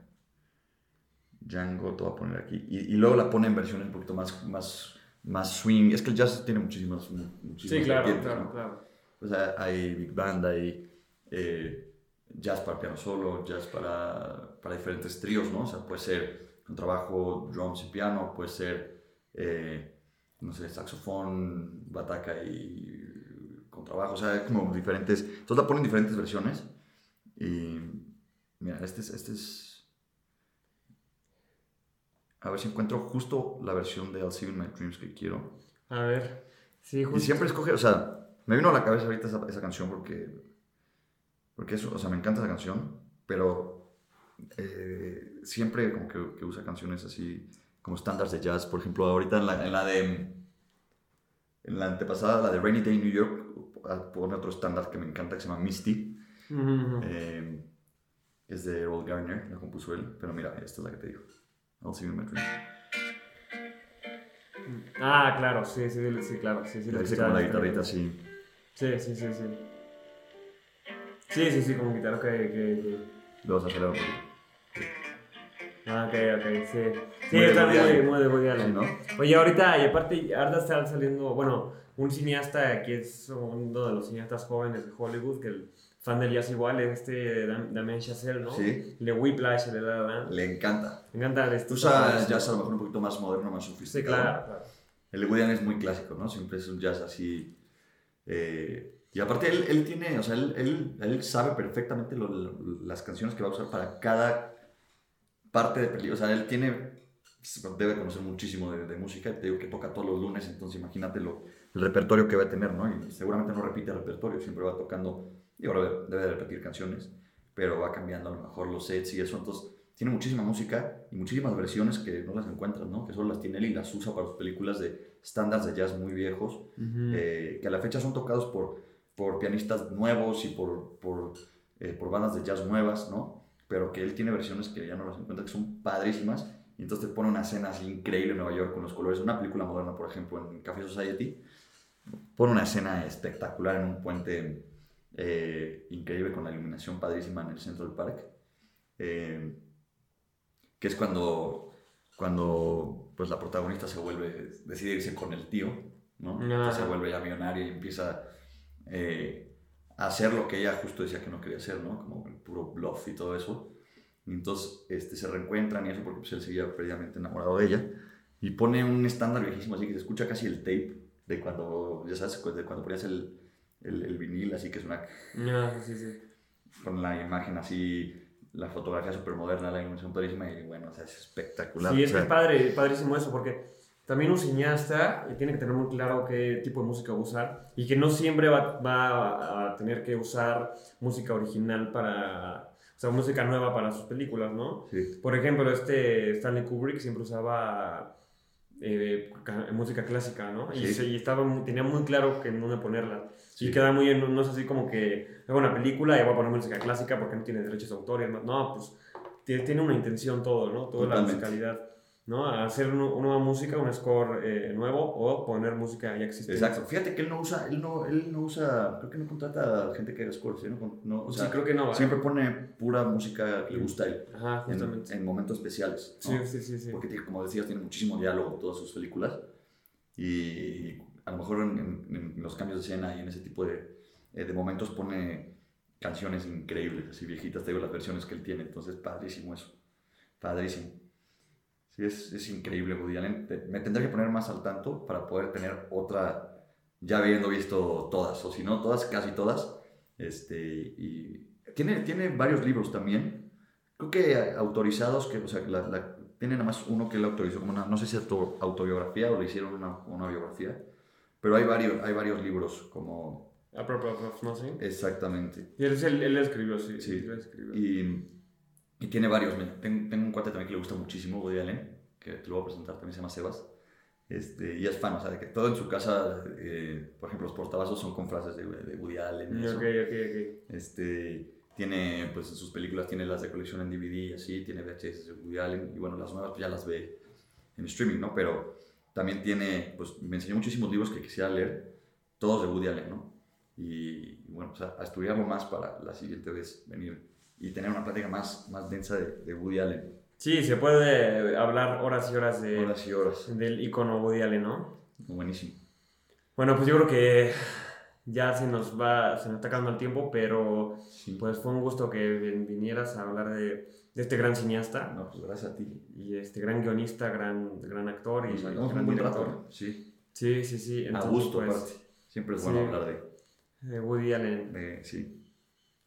Django, te voy a poner aquí. Y, y luego la pone en versiones un poquito más, más, más swing. Es que el jazz tiene muchísimas, mu- muchísimas Sí, claro, claro, ¿no? claro. O sea, hay big band, hay eh, jazz para piano solo, jazz para, para diferentes tríos, ¿no? O sea, puede ser con trabajo, drums y piano, puede ser, eh, no sé, saxofón, bataca y con trabajo, o sea, hay como diferentes. Entonces la ponen en diferentes versiones. Y mira, este es, este es. A ver si encuentro justo la versión de I'll See You in My Dreams que quiero. A ver. Sí, justo. Y siempre escoge, o sea, me vino a la cabeza ahorita esa, esa canción porque, porque eso, o sea, me encanta esa canción, pero eh, siempre como que, que usa canciones así como estándares de jazz. Por ejemplo, ahorita en la, en la de, en la antepasada, la de Rainy Day in New York, ah, pone otro estándar que me encanta que se llama Misty. Eh, es de Earl Garner, la compuso él, pero mira, esta es la que te digo. I'll see you in my dreams. Ah, claro, sí, sí, sí, claro. Sí, sí, lo escuchaba, como la guitarrita así. Sí, sí, sí, sí. Sí, sí, sí, como guitarra, ok, ok, Luego se acelera un poquito. ok. Ah, ok, ok, sí. Sí, Muy está muy, muy de Woody Sí, Allen. ¿no? Oye, ahorita, y aparte, ahora está saliendo, bueno, un cineasta que es uno de los cineastas jóvenes de Hollywood, que el fan del jazz igual es este Dam- Damien Chazelle, ¿no? Sí. Le Whiplash, le da, da. Le encanta. Me encanta esto. Usa jazz a lo mejor un poquito más moderno, más Sí, sofisticado. claro, claro. El Woody Allen es muy clásico, ¿no? Siempre es un jazz así. eh, y aparte, él, él tiene, o sea, él, él, él sabe perfectamente lo- lo- las canciones que va a usar para cada parte de película. O sea, él tiene, debe conocer muchísimo de, de música. Te digo que toca todos los lunes, entonces imagínate lo, el repertorio que va a tener, ¿no? Y seguramente no repite el repertorio, siempre va tocando, y ahora debe, de repetir canciones, pero va cambiando a lo mejor los sets y eso. Entonces, tiene muchísima música y muchísimas versiones que no las encuentras, ¿no? Que solo las tiene él y las usa para sus películas de estándares de jazz muy viejos, eh, que a la fecha son tocados por, por pianistas nuevos y por, por, eh, por bandas de jazz nuevas, ¿no? Pero que él tiene versiones que ya no las encuentras, que son padrísimas. Y entonces te pone una escena así increíble en Nueva York con los colores. Una película moderna, por ejemplo, en Café Society, pone una escena espectacular en un puente eh, increíble con la iluminación padrísima en el Central Park. Eh, que es cuando, cuando pues, la protagonista se vuelve, decide irse con el tío ¿no? Ajá. Entonces se vuelve ya millonaria y empieza eh, a hacer lo que ella justo decía que no quería hacer, ¿no? Como el puro bluff y todo eso. Y entonces este, se reencuentran y eso porque pues, él seguía perdidamente enamorado de ella. Y pone un estándar viejísimo, así que se escucha casi el tape de cuando, ya sabes, de cuando ponías el, el, el vinil, así que suena Ah, sí, sí. con la imagen así, la fotografía súper moderna, la iluminación padrísima y bueno, o sea, es espectacular. Sí, o es que sea, es padre, padrísimo eso, porque también un cineasta tiene que tener muy claro qué tipo de música usar y que no siempre va, va a tener que usar música original para, o sea, música nueva para sus películas, ¿no? sí, Por ejemplo, este Stanley Kubrick siempre usaba eh, ca- música clásica, ¿no? Y, Sí. se- y estaba, tenía muy claro que en dónde ponerla. Sí. Y queda muy bien, no es así como que hago una película y voy a poner música clásica porque no tiene derechos de autor y demás. No, pues tie- tiene una intención todo, ¿no? Toda la Totalmente. musicalidad, ¿no? Hacer una nueva música, un score eh, nuevo o poner música ya existente. exacto. Fíjate que él no usa, él no, él no usa, creo que no contrata a gente que haga scores, ¿eh? no, no, o Sí, creo que no. ¿verdad? siempre pone pura música que le gusta a él, Ajá, en, justamente. en momentos especiales, Sí, ¿no? sí, sí, sí. porque como decías, tiene muchísimo diálogo en todas sus películas y a lo mejor en, en- en los cambios de escena y en ese tipo de, eh, de momentos pone canciones increíbles, así viejitas, te digo las versiones que él tiene, entonces padrísimo eso, padrísimo. Sí, es, es increíble Woody Allen, me tendré que poner más al tanto para poder tener otra, ya habiendo visto todas, o si no todas, casi todas, este, y tiene, tiene varios libros también, creo que autorizados, que, o sea, la, la- tiene nada más uno que él autorizó, como una, no sé si auto- autobiografía o le hicieron una, una biografía, pero hay varios, hay varios libros como A Purpose of Nothing. exactamente. Y él, el- él escribió, sí. Sí. él escribió. Y, y tiene varios. me- Tengo, tengo un cuate también que le gusta muchísimo, Woody Allen, que te lo voy a presentar, también se llama Sebas. Este, y es fan, o sea, de que todo en su casa, eh, por ejemplo, los portavasos son con frases de, de Woody Allen. y eso. Ok, ok, Este, tiene, pues en sus películas tiene las de colección en DVD y así, tiene VHS de Woody Allen y bueno, las nuevas pues ya las ve en streaming, ¿no? Pero también tiene, pues me enseñó muchísimos libros que quisiera leer, todos de Woody Allen, ¿no? Y, y bueno, pues a, a estudiarlo más para la siguiente vez venir y tener una plática más, más densa de, de Woody Allen. Sí, se puede hablar horas y horas de, Horas y horas. del icono Woody Allen, ¿no? Buenísimo. Bueno, pues yo creo que ya se nos va, se nos está acabando el tiempo, pero Sí. pues fue un gusto que vin- vinieras a hablar de, de este gran cineasta No, pues gracias a ti. y este gran guionista, gran, gran actor y gran un buen director. rato. Sí, Sí, sí, sí. a Entonces, gusto, pues, aparte. Siempre es sí. bueno hablar de, de Woody Allen. de- sí.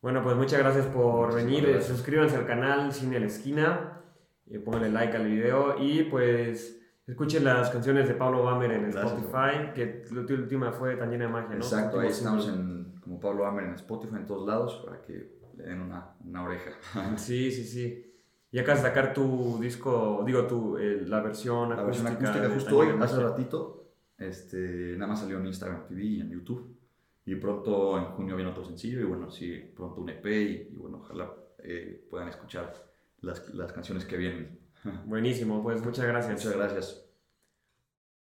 Bueno, pues muchas gracias por venir. gracias. Suscríbanse al canal Cine a la Esquina. Y pónganle like al video. Y pues escuchen las canciones de Pablo Bammer en Gracias, Spotify. Que la última fue tan llena de magia, ¿no? Exacto, ahí estamos en, como Pablo Hammer en Spotify en todos lados para que le den una, una oreja. Sí, sí, sí. Y de sacar tu disco, digo, tu, eh, la versión La versión acústica. acústica justo hoy, hace ratito, este, nada más salió en Instagram TV y en YouTube. Y pronto en junio viene otro sencillo y bueno, sí, pronto un EP y, y bueno, ojalá eh, puedan escuchar las, las canciones que vienen. Buenísimo, pues muchas gracias. Muchas gracias.